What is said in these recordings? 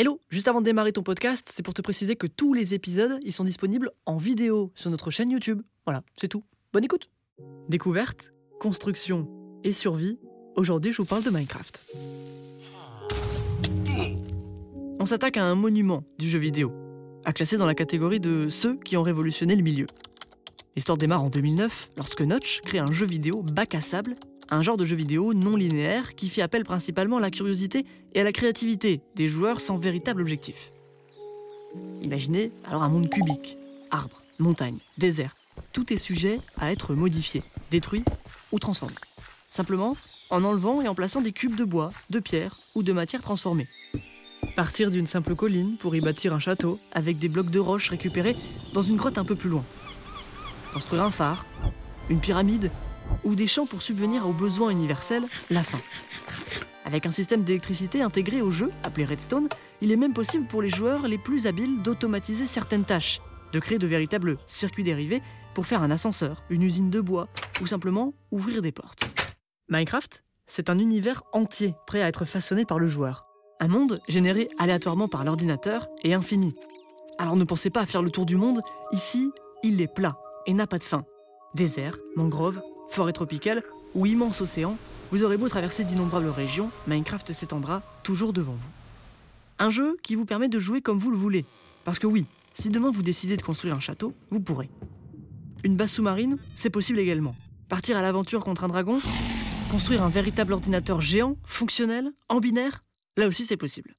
Hello, juste avant de démarrer ton podcast, c'est pour te préciser que tous les épisodes, ils sont disponibles en vidéo sur notre chaîne YouTube. Voilà, c'est tout. Bonne écoute. Découverte, construction et survie. Aujourd'hui, je vous parle de Minecraft. On s'attaque à un monument du jeu vidéo, à classer dans la catégorie de ceux qui ont révolutionné le milieu. L'histoire démarre en 2009 lorsque Notch crée un jeu vidéo bac à sable un genre de jeu vidéo non linéaire qui fait appel principalement à la curiosité et à la créativité des joueurs sans véritable objectif. Imaginez alors un monde cubique, arbres, montagnes, déserts, tout est sujet à être modifié, détruit ou transformé. Simplement en enlevant et en plaçant des cubes de bois, de pierre ou de matière transformée. Partir d'une simple colline pour y bâtir un château avec des blocs de roches récupérés dans une grotte un peu plus loin. Construire un phare, une pyramide ou des champs pour subvenir aux besoins universels, la faim. Avec un système d'électricité intégré au jeu, appelé Redstone, il est même possible pour les joueurs les plus habiles d'automatiser certaines tâches, de créer de véritables circuits dérivés pour faire un ascenseur, une usine de bois, ou simplement ouvrir des portes. Minecraft, c'est un univers entier prêt à être façonné par le joueur. Un monde généré aléatoirement par l'ordinateur et infini. Alors ne pensez pas à faire le tour du monde, ici, il est plat et n'a pas de fin. Désert, mangroves, forêt tropicale ou immense océan, vous aurez beau traverser d'innombrables régions, Minecraft s'étendra toujours devant vous. Un jeu qui vous permet de jouer comme vous le voulez. Parce que oui, si demain vous décidez de construire un château, vous pourrez. Une base sous-marine, c'est possible également. Partir à l'aventure contre un dragon, construire un véritable ordinateur géant, fonctionnel, en binaire, là aussi c'est possible.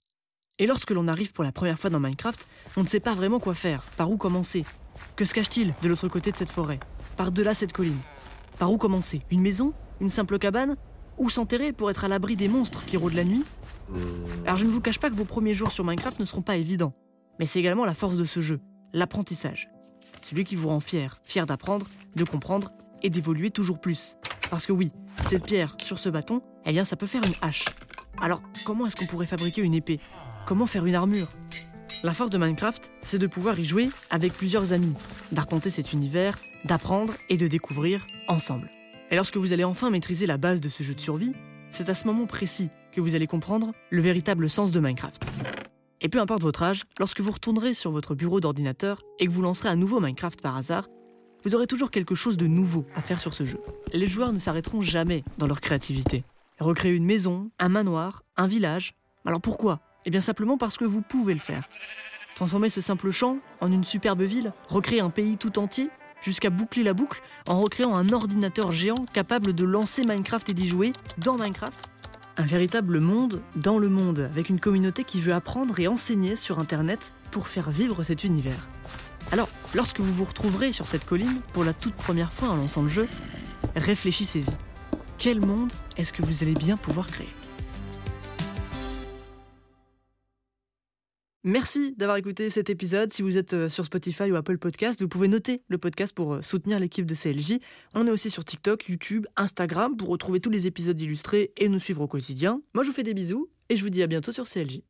Et lorsque l'on arrive pour la première fois dans Minecraft, on ne sait pas vraiment quoi faire, par où commencer. Que se cache-t-il de l'autre côté de cette forêt, par-delà cette colline par où commencer? Une maison? Une simple cabane? Où s'enterrer pour être à l'abri des monstres qui rôdent la nuit? Alors je ne vous cache pas que vos premiers jours sur Minecraft ne seront pas évidents. Mais c'est également la force de ce jeu, l'apprentissage. Celui qui vous rend fier, fier d'apprendre, de comprendre et d'évoluer toujours plus. Parce que oui, cette pierre sur ce bâton, eh bien ça peut faire une hache. Alors comment est-ce qu'on pourrait fabriquer une épée? Comment faire une armure? La force de Minecraft, c'est de pouvoir y jouer avec plusieurs amis, d'arpenter cet univers, d'apprendre et de découvrir ensemble. Et lorsque vous allez enfin maîtriser la base de ce jeu de survie, c'est à ce moment précis que vous allez comprendre le véritable sens de Minecraft. Et peu importe votre âge, lorsque vous retournerez sur votre bureau d'ordinateur et que vous lancerez un nouveau Minecraft par hasard, vous aurez toujours quelque chose de nouveau à faire sur ce jeu. Les joueurs ne s'arrêteront jamais dans leur créativité. Recréer une maison, un manoir, un village. Alors pourquoi? Eh bien simplement parce que vous pouvez le faire. Transformer ce simple champ en une superbe ville, recréer un pays tout entier, jusqu'à boucler la boucle en recréant un ordinateur géant capable de lancer Minecraft et d'y jouer dans Minecraft. Un véritable monde dans le monde, avec une communauté qui veut apprendre et enseigner sur Internet pour faire vivre cet univers. Alors, lorsque vous vous retrouverez sur cette colline pour la toute première fois en lançant le jeu, réfléchissez-y. Quel monde est-ce que vous allez bien pouvoir créer? Merci d'avoir écouté cet épisode. Si vous êtes euh, sur Spotify ou Apple Podcast, vous pouvez noter le podcast pour euh, soutenir l'équipe de CLJ. On est aussi sur TikTok, YouTube, Instagram pour retrouver tous les épisodes illustrés et nous suivre au quotidien. Moi, je vous fais des bisous et je vous dis à bientôt sur CLJ.